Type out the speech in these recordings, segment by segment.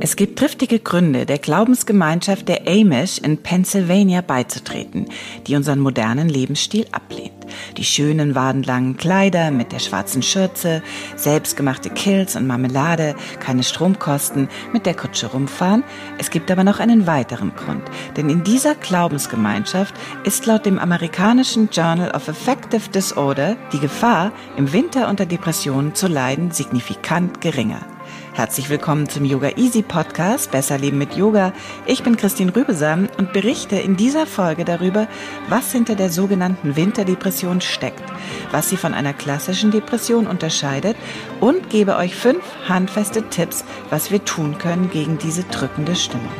Es gibt triftige Gründe, der Glaubensgemeinschaft der Amish in Pennsylvania beizutreten, die unseren modernen Lebensstil ablehnt. Die schönen wadenlangen Kleider mit der schwarzen Schürze, selbstgemachte Kills und Marmelade, keine Stromkosten, mit der Kutsche rumfahren. Es gibt aber noch einen weiteren Grund, denn in dieser Glaubensgemeinschaft ist laut dem amerikanischen Journal of Affective Disorder die Gefahr, im Winter unter Depressionen zu leiden, signifikant geringer. Herzlich willkommen zum Yoga Easy Podcast Besser Leben mit Yoga. Ich bin Christine Rübesam und berichte in dieser Folge darüber, was hinter der sogenannten Winterdepression steckt, was sie von einer klassischen Depression unterscheidet und gebe euch fünf handfeste Tipps, was wir tun können gegen diese drückende Stimmung.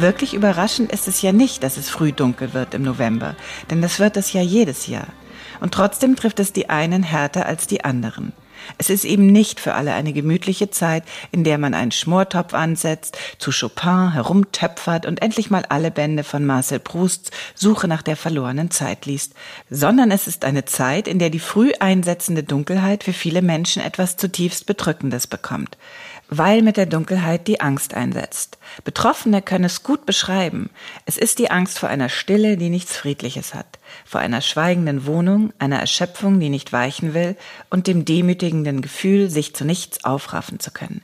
Wirklich überraschend ist es ja nicht, dass es früh dunkel wird im November, denn das wird es ja jedes Jahr. Und trotzdem trifft es die einen härter als die anderen. Es ist eben nicht für alle eine gemütliche Zeit, in der man einen Schmortopf ansetzt, zu Chopin herumtöpfert und endlich mal alle Bände von Marcel Prousts Suche nach der verlorenen Zeit liest, sondern es ist eine Zeit, in der die früh einsetzende Dunkelheit für viele Menschen etwas zutiefst Bedrückendes bekommt weil mit der Dunkelheit die Angst einsetzt. Betroffene können es gut beschreiben. Es ist die Angst vor einer Stille, die nichts Friedliches hat, vor einer schweigenden Wohnung, einer Erschöpfung, die nicht weichen will und dem demütigenden Gefühl, sich zu nichts aufraffen zu können.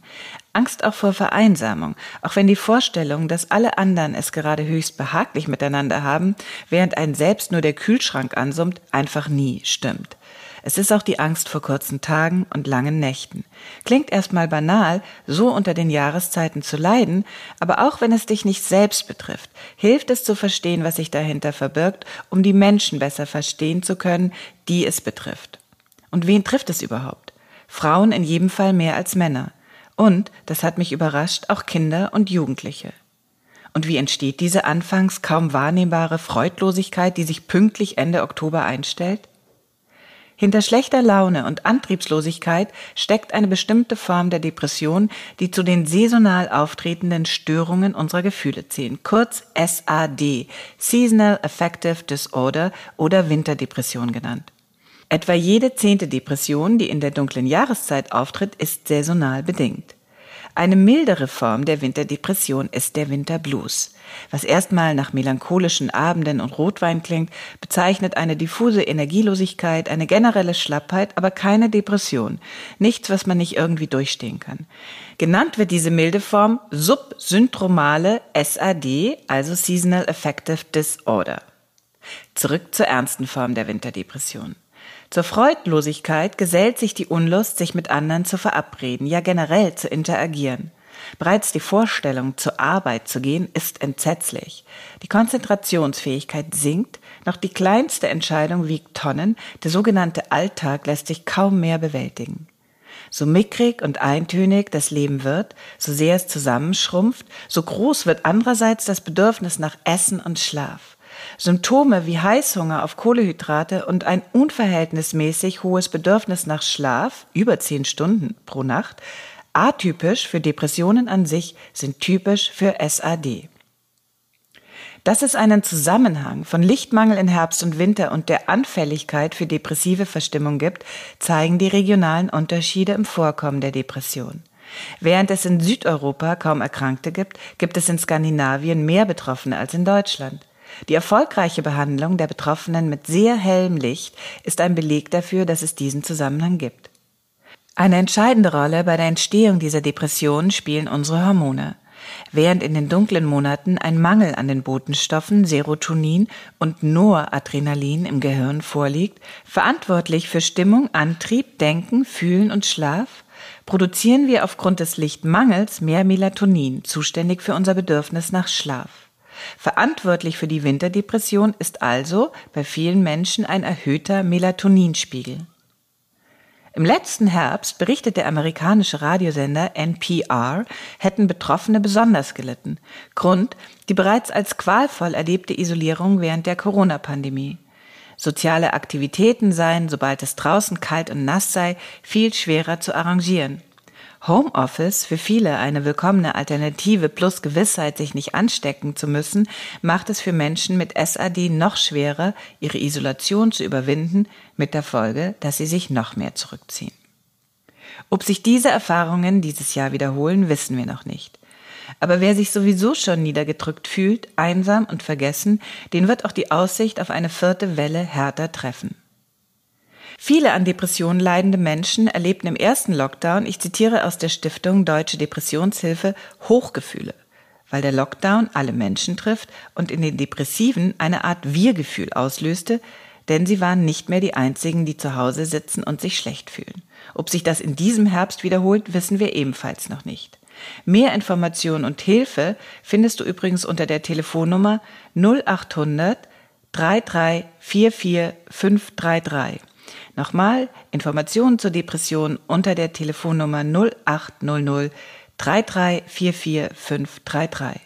Angst auch vor Vereinsamung, auch wenn die Vorstellung, dass alle anderen es gerade höchst behaglich miteinander haben, während ein selbst nur der Kühlschrank ansummt, einfach nie stimmt. Es ist auch die Angst vor kurzen Tagen und langen Nächten. Klingt erstmal banal, so unter den Jahreszeiten zu leiden, aber auch wenn es dich nicht selbst betrifft, hilft es zu verstehen, was sich dahinter verbirgt, um die Menschen besser verstehen zu können, die es betrifft. Und wen trifft es überhaupt? Frauen in jedem Fall mehr als Männer. Und, das hat mich überrascht, auch Kinder und Jugendliche. Und wie entsteht diese anfangs kaum wahrnehmbare Freudlosigkeit, die sich pünktlich Ende Oktober einstellt? Hinter schlechter Laune und Antriebslosigkeit steckt eine bestimmte Form der Depression, die zu den saisonal auftretenden Störungen unserer Gefühle zählen, kurz SAD, Seasonal Affective Disorder oder Winterdepression genannt. Etwa jede zehnte Depression, die in der dunklen Jahreszeit auftritt, ist saisonal bedingt. Eine mildere Form der Winterdepression ist der Winterblues. Was erstmal nach melancholischen Abenden und Rotwein klingt, bezeichnet eine diffuse Energielosigkeit, eine generelle Schlappheit, aber keine Depression. Nichts, was man nicht irgendwie durchstehen kann. Genannt wird diese milde Form subsyndromale SAD, also Seasonal Affective Disorder. Zurück zur ernsten Form der Winterdepression. Zur Freudlosigkeit gesellt sich die Unlust, sich mit anderen zu verabreden, ja generell zu interagieren. Bereits die Vorstellung, zur Arbeit zu gehen, ist entsetzlich. Die Konzentrationsfähigkeit sinkt, noch die kleinste Entscheidung wiegt Tonnen, der sogenannte Alltag lässt sich kaum mehr bewältigen. So mickrig und eintönig das Leben wird, so sehr es zusammenschrumpft, so groß wird andererseits das Bedürfnis nach Essen und Schlaf. Symptome wie Heißhunger auf Kohlehydrate und ein unverhältnismäßig hohes Bedürfnis nach Schlaf, über zehn Stunden pro Nacht, atypisch für Depressionen an sich, sind typisch für SAD. Dass es einen Zusammenhang von Lichtmangel in Herbst und Winter und der Anfälligkeit für depressive Verstimmung gibt, zeigen die regionalen Unterschiede im Vorkommen der Depression. Während es in Südeuropa kaum Erkrankte gibt, gibt es in Skandinavien mehr Betroffene als in Deutschland. Die erfolgreiche Behandlung der Betroffenen mit sehr hellem Licht ist ein Beleg dafür, dass es diesen Zusammenhang gibt. Eine entscheidende Rolle bei der Entstehung dieser Depression spielen unsere Hormone. Während in den dunklen Monaten ein Mangel an den Botenstoffen Serotonin und Noradrenalin im Gehirn vorliegt, verantwortlich für Stimmung, Antrieb, Denken, Fühlen und Schlaf, produzieren wir aufgrund des Lichtmangels mehr Melatonin, zuständig für unser Bedürfnis nach Schlaf. Verantwortlich für die Winterdepression ist also bei vielen Menschen ein erhöhter Melatoninspiegel. Im letzten Herbst berichtet der amerikanische Radiosender NPR, hätten Betroffene besonders gelitten. Grund die bereits als qualvoll erlebte Isolierung während der Corona-Pandemie. Soziale Aktivitäten seien, sobald es draußen kalt und nass sei, viel schwerer zu arrangieren. Homeoffice, für viele eine willkommene Alternative plus Gewissheit, sich nicht anstecken zu müssen, macht es für Menschen mit SAD noch schwerer, ihre Isolation zu überwinden, mit der Folge, dass sie sich noch mehr zurückziehen. Ob sich diese Erfahrungen dieses Jahr wiederholen, wissen wir noch nicht. Aber wer sich sowieso schon niedergedrückt fühlt, einsam und vergessen, den wird auch die Aussicht auf eine vierte Welle härter treffen. Viele an Depressionen leidende Menschen erlebten im ersten Lockdown, ich zitiere aus der Stiftung Deutsche Depressionshilfe, Hochgefühle, weil der Lockdown alle Menschen trifft und in den Depressiven eine Art Wir-Gefühl auslöste, denn sie waren nicht mehr die einzigen, die zu Hause sitzen und sich schlecht fühlen. Ob sich das in diesem Herbst wiederholt, wissen wir ebenfalls noch nicht. Mehr Informationen und Hilfe findest du übrigens unter der Telefonnummer 0800 3344 533. Nochmal Informationen zur Depression unter der Telefonnummer 0800 3344 533.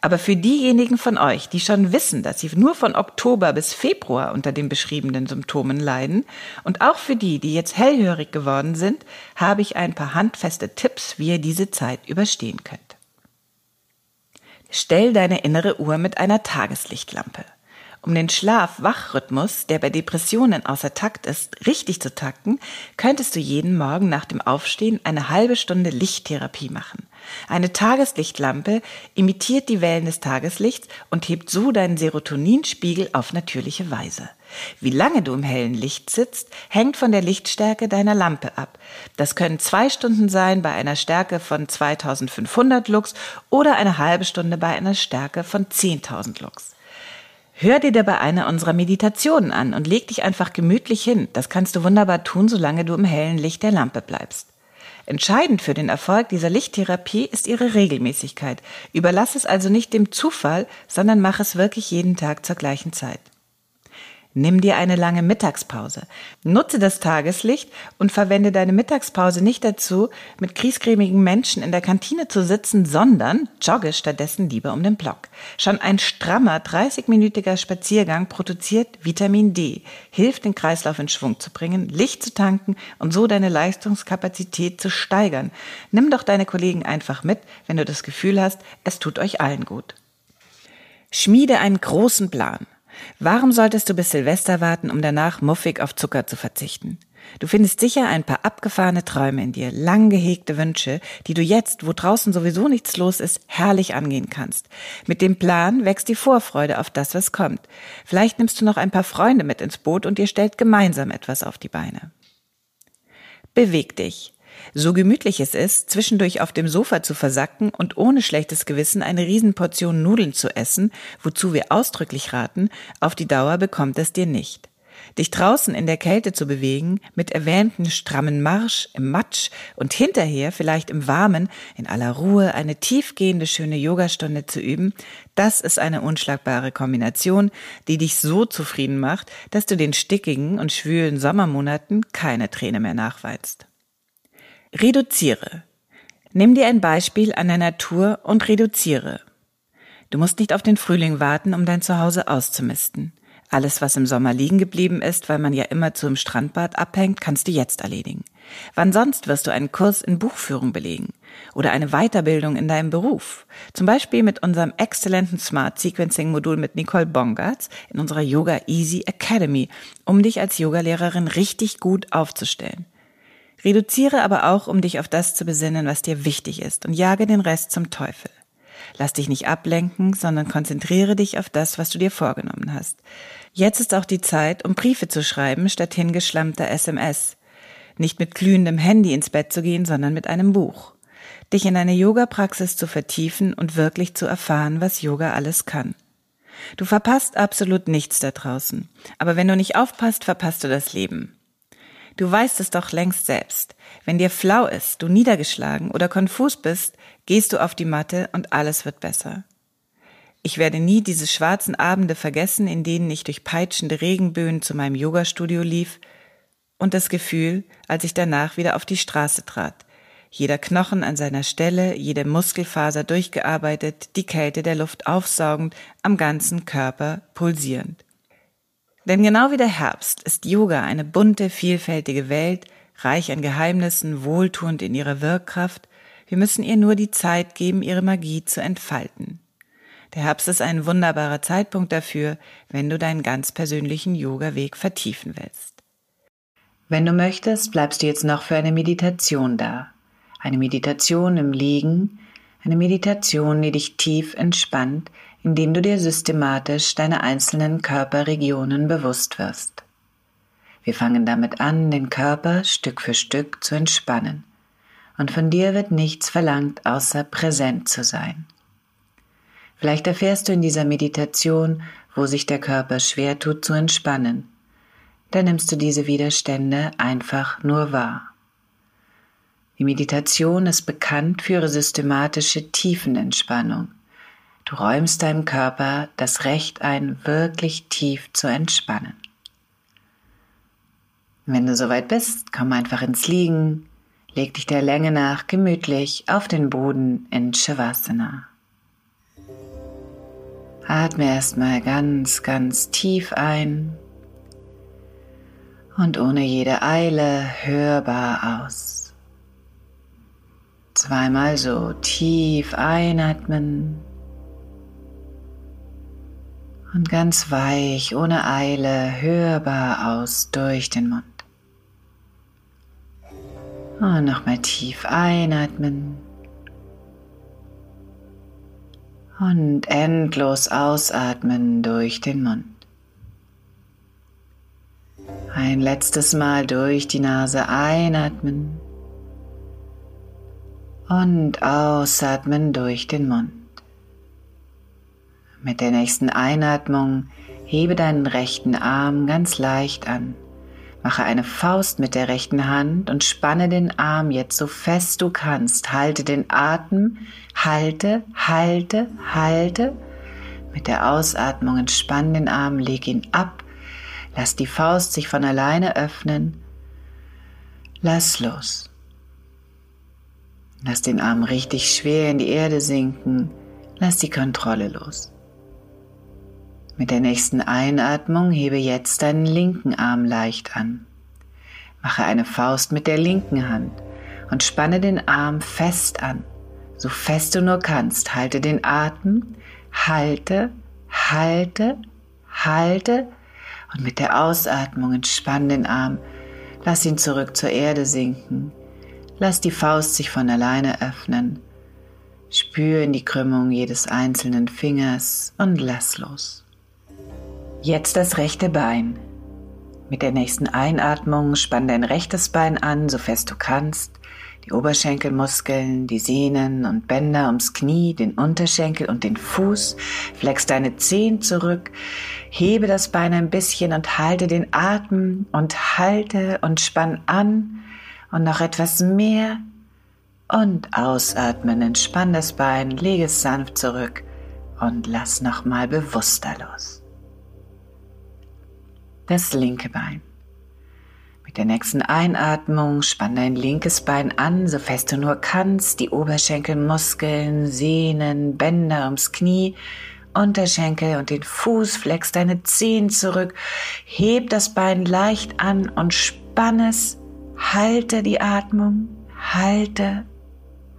Aber für diejenigen von euch, die schon wissen, dass sie nur von Oktober bis Februar unter den beschriebenen Symptomen leiden, und auch für die, die jetzt hellhörig geworden sind, habe ich ein paar handfeste Tipps, wie ihr diese Zeit überstehen könnt. Stell deine innere Uhr mit einer Tageslichtlampe. Um den Schlaf-Wach-Rhythmus, der bei Depressionen außer Takt ist, richtig zu takten, könntest du jeden Morgen nach dem Aufstehen eine halbe Stunde Lichttherapie machen. Eine Tageslichtlampe imitiert die Wellen des Tageslichts und hebt so deinen Serotoninspiegel auf natürliche Weise. Wie lange du im hellen Licht sitzt, hängt von der Lichtstärke deiner Lampe ab. Das können zwei Stunden sein bei einer Stärke von 2500 Lux oder eine halbe Stunde bei einer Stärke von 10.000 Lux. Hör dir dabei eine unserer Meditationen an und leg dich einfach gemütlich hin. Das kannst du wunderbar tun, solange du im hellen Licht der Lampe bleibst. Entscheidend für den Erfolg dieser Lichttherapie ist ihre Regelmäßigkeit. Überlass es also nicht dem Zufall, sondern mach es wirklich jeden Tag zur gleichen Zeit. Nimm dir eine lange Mittagspause. Nutze das Tageslicht und verwende deine Mittagspause nicht dazu, mit kriesgrämigen Menschen in der Kantine zu sitzen, sondern jogge stattdessen lieber um den Block. Schon ein strammer 30-minütiger Spaziergang produziert Vitamin D, hilft den Kreislauf in Schwung zu bringen, Licht zu tanken und so deine Leistungskapazität zu steigern. Nimm doch deine Kollegen einfach mit, wenn du das Gefühl hast, es tut euch allen gut. Schmiede einen großen Plan. Warum solltest du bis Silvester warten, um danach muffig auf Zucker zu verzichten? Du findest sicher ein paar abgefahrene Träume in dir, lang gehegte Wünsche, die du jetzt, wo draußen sowieso nichts los ist, herrlich angehen kannst. Mit dem Plan wächst die Vorfreude auf das, was kommt. Vielleicht nimmst du noch ein paar Freunde mit ins Boot und ihr stellt gemeinsam etwas auf die Beine. Beweg dich. So gemütlich es ist, zwischendurch auf dem Sofa zu versacken und ohne schlechtes Gewissen eine Riesenportion Nudeln zu essen, wozu wir ausdrücklich raten, auf die Dauer bekommt es dir nicht. Dich draußen in der Kälte zu bewegen, mit erwähnten strammen Marsch im Matsch und hinterher vielleicht im Warmen in aller Ruhe eine tiefgehende schöne Yogastunde zu üben, das ist eine unschlagbare Kombination, die dich so zufrieden macht, dass du den stickigen und schwülen Sommermonaten keine Träne mehr nachweinst. Reduziere. Nimm dir ein Beispiel an der Natur und reduziere. Du musst nicht auf den Frühling warten, um dein Zuhause auszumisten. Alles, was im Sommer liegen geblieben ist, weil man ja immer zu im Strandbad abhängt, kannst du jetzt erledigen. Wann sonst wirst du einen Kurs in Buchführung belegen oder eine Weiterbildung in deinem Beruf? Zum Beispiel mit unserem exzellenten Smart Sequencing Modul mit Nicole Bongartz in unserer Yoga Easy Academy, um dich als Yogalehrerin richtig gut aufzustellen. Reduziere aber auch, um dich auf das zu besinnen, was dir wichtig ist und jage den Rest zum Teufel. Lass dich nicht ablenken, sondern konzentriere dich auf das, was du dir vorgenommen hast. Jetzt ist auch die Zeit, um Briefe zu schreiben, statt hingeschlammter SMS. Nicht mit glühendem Handy ins Bett zu gehen, sondern mit einem Buch. dich in eine Yoga-Praxis zu vertiefen und wirklich zu erfahren, was Yoga alles kann. Du verpasst absolut nichts da draußen, aber wenn du nicht aufpasst, verpasst du das Leben. Du weißt es doch längst selbst. Wenn dir flau ist, du niedergeschlagen oder konfus bist, gehst du auf die Matte und alles wird besser. Ich werde nie diese schwarzen Abende vergessen, in denen ich durch peitschende Regenböen zu meinem Yogastudio lief und das Gefühl, als ich danach wieder auf die Straße trat. Jeder Knochen an seiner Stelle, jede Muskelfaser durchgearbeitet, die Kälte der Luft aufsaugend, am ganzen Körper pulsierend. Denn genau wie der Herbst ist Yoga eine bunte, vielfältige Welt, reich an Geheimnissen, wohltuend in ihrer Wirkkraft. Wir müssen ihr nur die Zeit geben, ihre Magie zu entfalten. Der Herbst ist ein wunderbarer Zeitpunkt dafür, wenn du deinen ganz persönlichen Yoga-Weg vertiefen willst. Wenn du möchtest, bleibst du jetzt noch für eine Meditation da. Eine Meditation im Liegen, eine Meditation, die dich tief entspannt, indem du dir systematisch deine einzelnen Körperregionen bewusst wirst. Wir fangen damit an, den Körper Stück für Stück zu entspannen. Und von dir wird nichts verlangt, außer präsent zu sein. Vielleicht erfährst du in dieser Meditation, wo sich der Körper schwer tut zu entspannen. Da nimmst du diese Widerstände einfach nur wahr. Die Meditation ist bekannt für ihre systematische Tiefenentspannung. Du räumst deinem Körper das Recht ein, wirklich tief zu entspannen. Wenn du soweit bist, komm einfach ins Liegen, leg dich der Länge nach gemütlich auf den Boden in Shavasana. Atme erstmal ganz, ganz tief ein und ohne jede Eile hörbar aus. Zweimal so tief einatmen und ganz weich, ohne Eile, hörbar aus durch den Mund. Und nochmal tief einatmen. Und endlos ausatmen durch den Mund. Ein letztes Mal durch die Nase einatmen und ausatmen durch den Mund. Mit der nächsten Einatmung hebe deinen rechten Arm ganz leicht an. Mache eine Faust mit der rechten Hand und spanne den Arm jetzt so fest du kannst. Halte den Atem, halte, halte, halte. Mit der Ausatmung entspann den Arm, leg ihn ab. Lass die Faust sich von alleine öffnen. Lass los. Lass den Arm richtig schwer in die Erde sinken. Lass die Kontrolle los. Mit der nächsten Einatmung hebe jetzt deinen linken Arm leicht an. Mache eine Faust mit der linken Hand und spanne den Arm fest an, so fest du nur kannst. Halte den Atem, halte, halte, halte und mit der Ausatmung entspann den Arm. Lass ihn zurück zur Erde sinken. Lass die Faust sich von alleine öffnen. Spür in die Krümmung jedes einzelnen Fingers und lass los. Jetzt das rechte Bein. Mit der nächsten Einatmung spann dein rechtes Bein an, so fest du kannst. Die Oberschenkelmuskeln, die Sehnen und Bänder ums Knie, den Unterschenkel und den Fuß. Flex deine Zehen zurück. Hebe das Bein ein bisschen und halte den Atem und halte und spann an und noch etwas mehr. Und ausatmen, entspann das Bein, lege es sanft zurück und lass nochmal bewusster los das linke Bein. Mit der nächsten Einatmung spann dein linkes Bein an, so fest du nur kannst, die Oberschenkelmuskeln, Sehnen, Bänder ums Knie, Unterschenkel und den Fuß, flex deine Zehen zurück, heb das Bein leicht an und spann es, halte die Atmung, halte,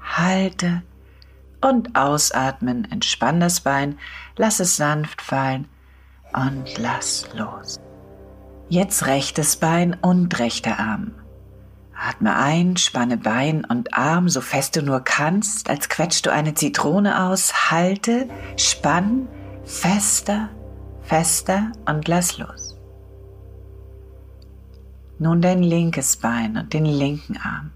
halte. Und ausatmen, entspann das Bein, lass es sanft fallen und lass los. Jetzt rechtes Bein und rechter Arm. Atme ein, spanne Bein und Arm so fest du nur kannst, als quetschst du eine Zitrone aus. Halte, spann, fester, fester und lass los. Nun dein linkes Bein und den linken Arm.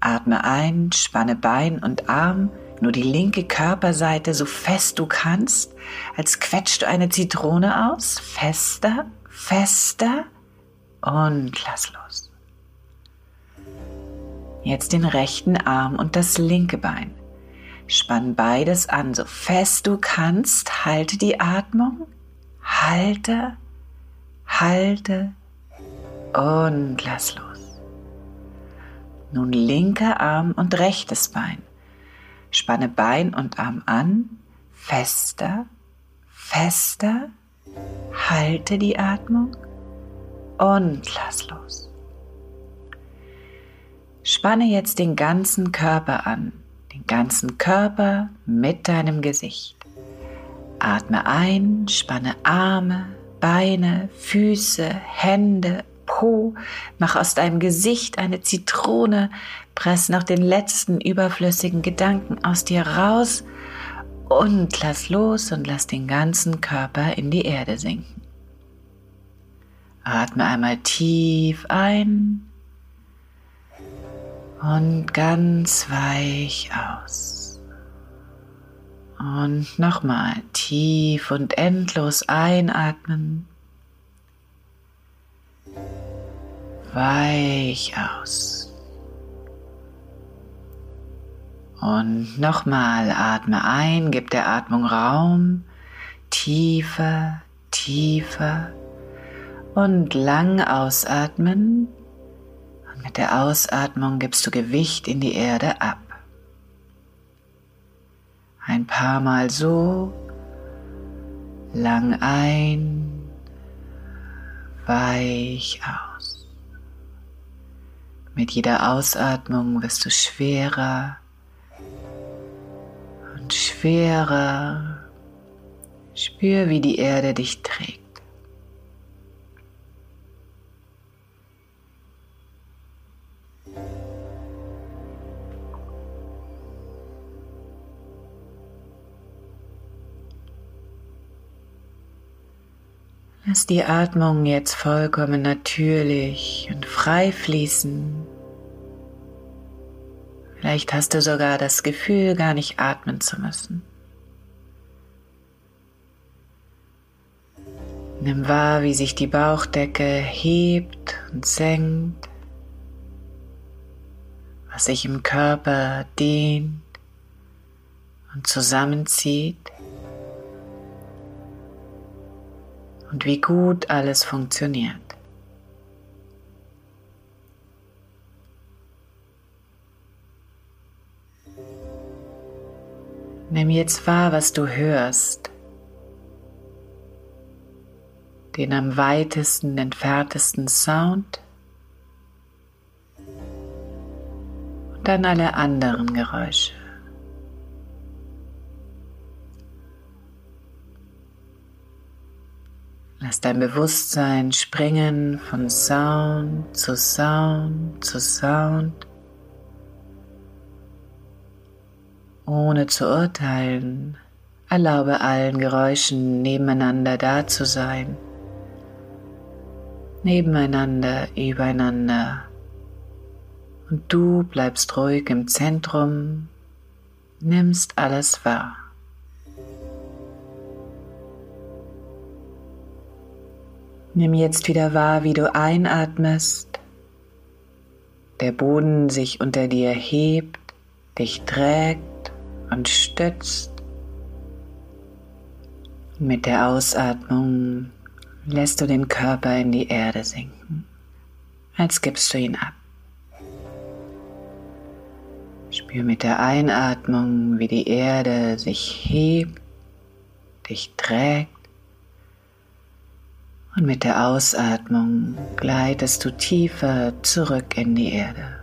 Atme ein, spanne Bein und Arm, nur die linke Körperseite so fest du kannst, als quetscht du eine Zitrone aus. Fester, fester und lass los. Jetzt den rechten Arm und das linke Bein. Spann beides an, so fest du kannst. Halte die Atmung. Halte, halte und lass los. Nun linker Arm und rechtes Bein. Spanne Bein und Arm an, fester, fester, halte die Atmung und lass los. Spanne jetzt den ganzen Körper an, den ganzen Körper mit deinem Gesicht. Atme ein, spanne Arme, Beine, Füße, Hände, Po, mach aus deinem Gesicht eine Zitrone, press noch den letzten überflüssigen Gedanken aus dir raus und lass los und lass den ganzen Körper in die Erde sinken. Atme einmal tief ein und ganz weich aus. Und nochmal tief und endlos einatmen weich aus. Und nochmal atme ein, gib der Atmung Raum, tiefer, tiefer und lang ausatmen. Und mit der Ausatmung gibst du Gewicht in die Erde ab. Ein paar Mal so, lang ein, weich aus. Mit jeder Ausatmung wirst du schwerer und schwerer. Spür, wie die Erde dich trägt. Lass die Atmung jetzt vollkommen natürlich und frei fließen. Vielleicht hast du sogar das Gefühl, gar nicht atmen zu müssen. Nimm wahr, wie sich die Bauchdecke hebt und senkt, was sich im Körper dehnt und zusammenzieht. und wie gut alles funktioniert. Nimm jetzt wahr, was du hörst, den am weitesten entferntesten Sound und dann alle anderen Geräusche. Lass dein Bewusstsein springen von Sound zu Sound zu Sound, ohne zu urteilen. Erlaube allen Geräuschen nebeneinander da zu sein, nebeneinander, übereinander. Und du bleibst ruhig im Zentrum, nimmst alles wahr. Nimm jetzt wieder wahr, wie du einatmest, der Boden sich unter dir hebt, dich trägt und stützt. Mit der Ausatmung lässt du den Körper in die Erde sinken, als gibst du ihn ab. Spür mit der Einatmung, wie die Erde sich hebt, dich trägt und mit der Ausatmung gleitest du tiefer zurück in die Erde.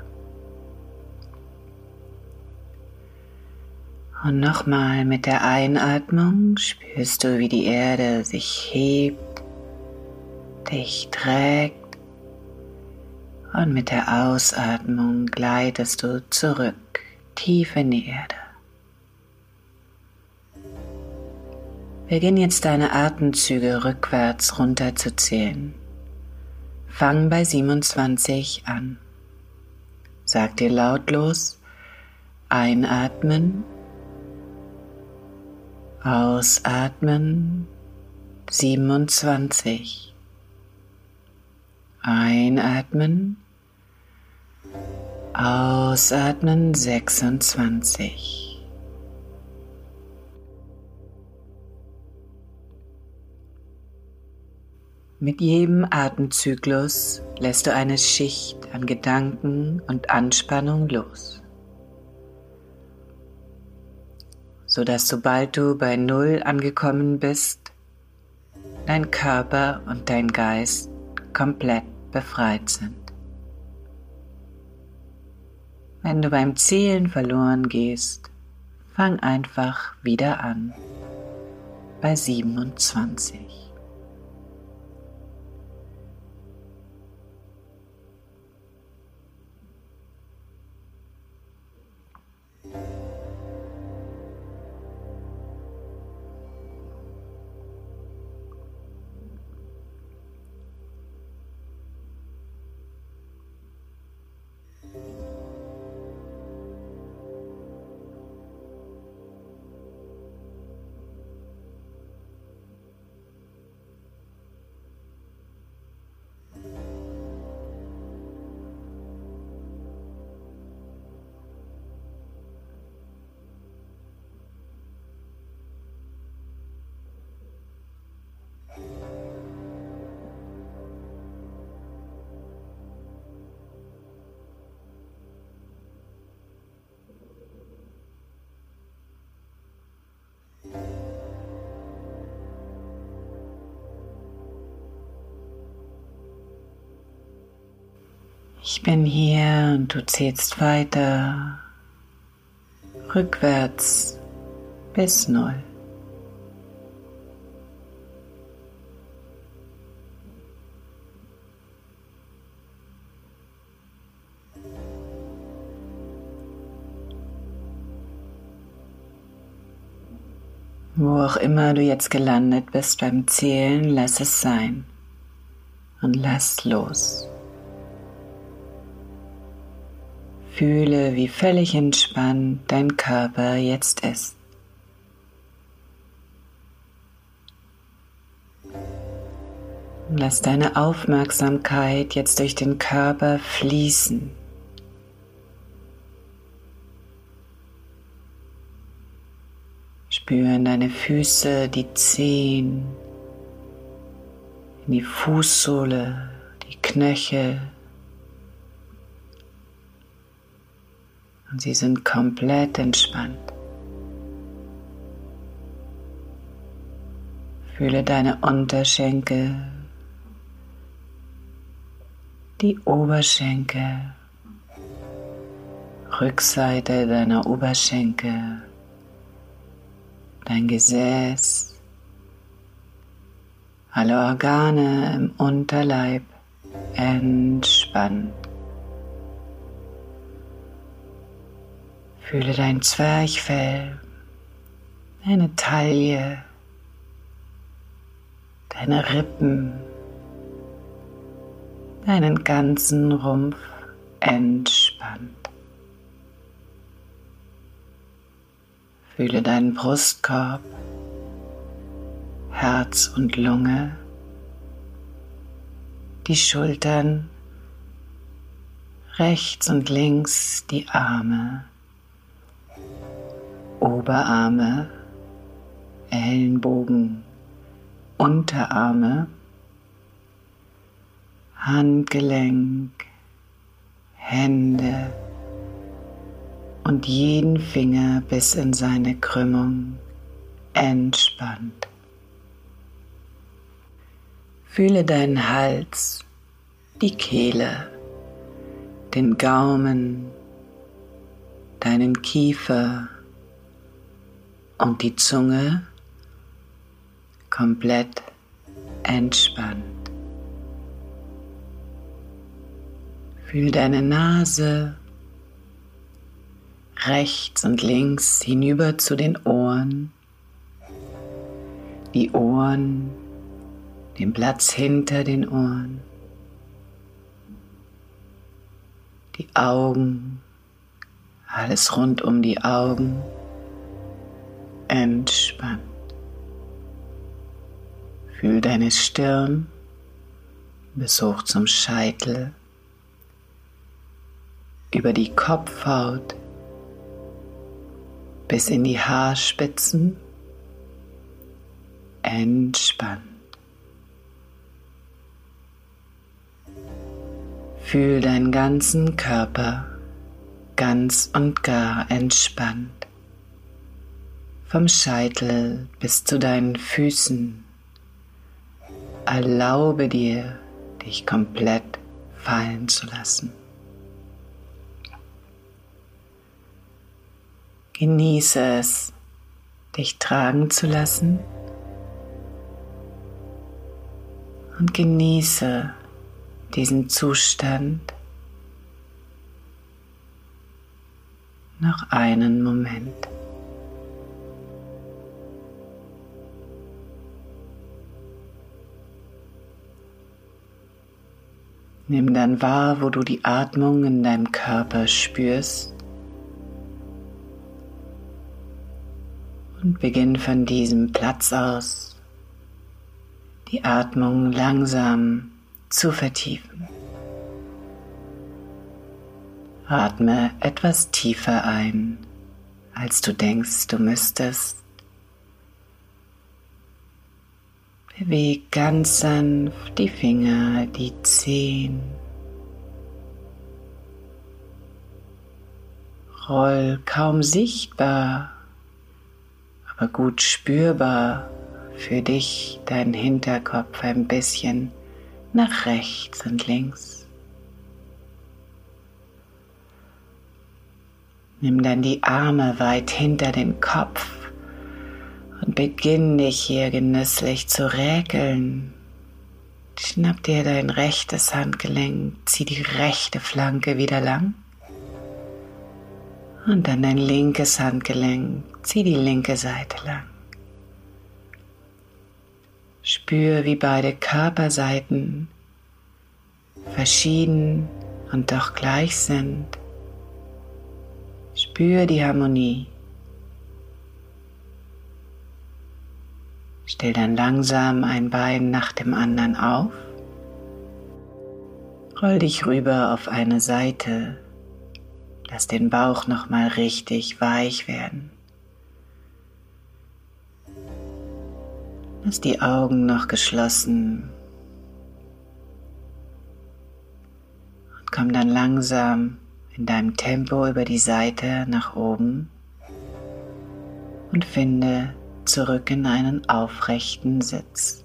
Und nochmal mit der Einatmung spürst du, wie die Erde sich hebt, dich trägt. Und mit der Ausatmung gleitest du zurück tief in die Erde. Beginn jetzt deine Atemzüge rückwärts runterzuzählen. Fang bei 27 an. Sag dir lautlos einatmen, ausatmen 27. Einatmen, ausatmen 26. Mit jedem Atemzyklus lässt du eine Schicht an Gedanken und Anspannung los, sodass sobald du bei Null angekommen bist, dein Körper und dein Geist komplett befreit sind. Wenn du beim Zählen verloren gehst, fang einfach wieder an bei 27. Ich bin hier und du zählst weiter rückwärts bis null. Wo auch immer du jetzt gelandet bist beim Zählen, lass es sein und lass los. Fühle, wie völlig entspannt dein Körper jetzt ist. Lass deine Aufmerksamkeit jetzt durch den Körper fließen. Spüre in deine Füße, die Zehen, in die Fußsohle, die Knöchel, und sie sind komplett entspannt. Fühle deine Unterschenkel, die Oberschenkel, Rückseite deiner Oberschenkel, dein Gesäß, alle Organe im Unterleib entspannt. Fühle dein Zwerchfell, deine Taille, deine Rippen, deinen ganzen Rumpf entspannt. Fühle deinen Brustkorb, Herz und Lunge, die Schultern, rechts und links die Arme. Oberarme, Ellenbogen, Unterarme, Handgelenk, Hände und jeden Finger bis in seine Krümmung entspannt. Fühle deinen Hals, die Kehle, den Gaumen, deinen Kiefer, und die Zunge komplett entspannt. Fühl deine Nase rechts und links hinüber zu den Ohren, die Ohren, den Platz hinter den Ohren, die Augen, alles rund um die Augen. Entspannt. Fühl deine Stirn bis hoch zum Scheitel, über die Kopfhaut bis in die Haarspitzen entspannt. Fühl deinen ganzen Körper ganz und gar entspannt. Vom Scheitel bis zu deinen Füßen. Erlaube dir, dich komplett fallen zu lassen. Genieße es, dich tragen zu lassen. Und genieße diesen Zustand. Noch einen Moment. Nimm dann wahr, wo du die Atmung in deinem Körper spürst und beginn von diesem Platz aus die Atmung langsam zu vertiefen. Atme etwas tiefer ein, als du denkst, du müsstest. Beweg ganz sanft die Finger, die Zehen. Roll kaum sichtbar, aber gut spürbar für dich deinen Hinterkopf ein bisschen nach rechts und links. Nimm dann die Arme weit hinter den Kopf und beginn dich hier genüsslich zu räkeln. Schnapp dir dein rechtes Handgelenk, zieh die rechte Flanke wieder lang. Und dann dein linkes Handgelenk, zieh die linke Seite lang. Spür, wie beide Körperseiten verschieden und doch gleich sind. Spür die Harmonie. Stell dann langsam ein Bein nach dem anderen auf. Roll dich rüber auf eine Seite. Lass den Bauch nochmal richtig weich werden. Lass die Augen noch geschlossen und komm dann langsam in deinem Tempo über die Seite nach oben und finde zurück in einen aufrechten Sitz.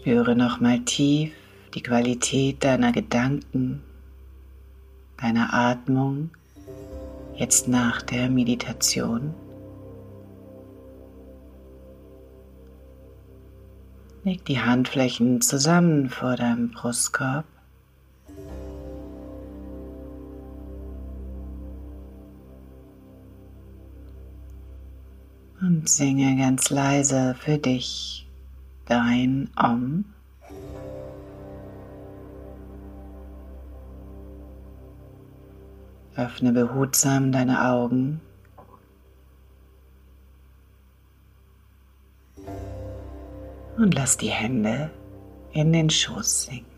Spüre nochmal tief die Qualität deiner Gedanken, deiner Atmung jetzt nach der Meditation. Leg die Handflächen zusammen vor deinem Brustkorb. Und singe ganz leise für dich dein Om. Öffne behutsam deine Augen. Und lass die Hände in den Schoß sinken.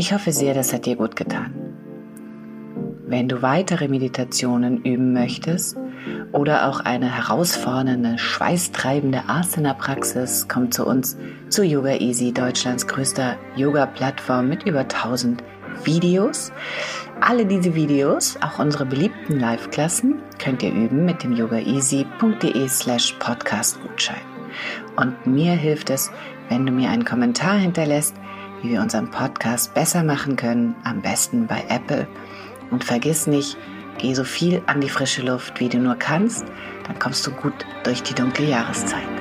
Ich hoffe sehr, das hat dir gut getan. Wenn du weitere Meditationen üben möchtest, oder auch eine herausfordernde, schweißtreibende Asana-Praxis, kommt zu uns zu Yoga Easy, Deutschlands größter Yoga-Plattform mit über 1000 Videos. Alle diese Videos, auch unsere beliebten Live-Klassen, könnt ihr üben mit dem yogaeasy.de slash podcast-Gutschein. Und mir hilft es, wenn du mir einen Kommentar hinterlässt, wie wir unseren Podcast besser machen können, am besten bei Apple. Und vergiss nicht, Geh so viel an die frische Luft, wie du nur kannst, dann kommst du gut durch die dunkle Jahreszeit.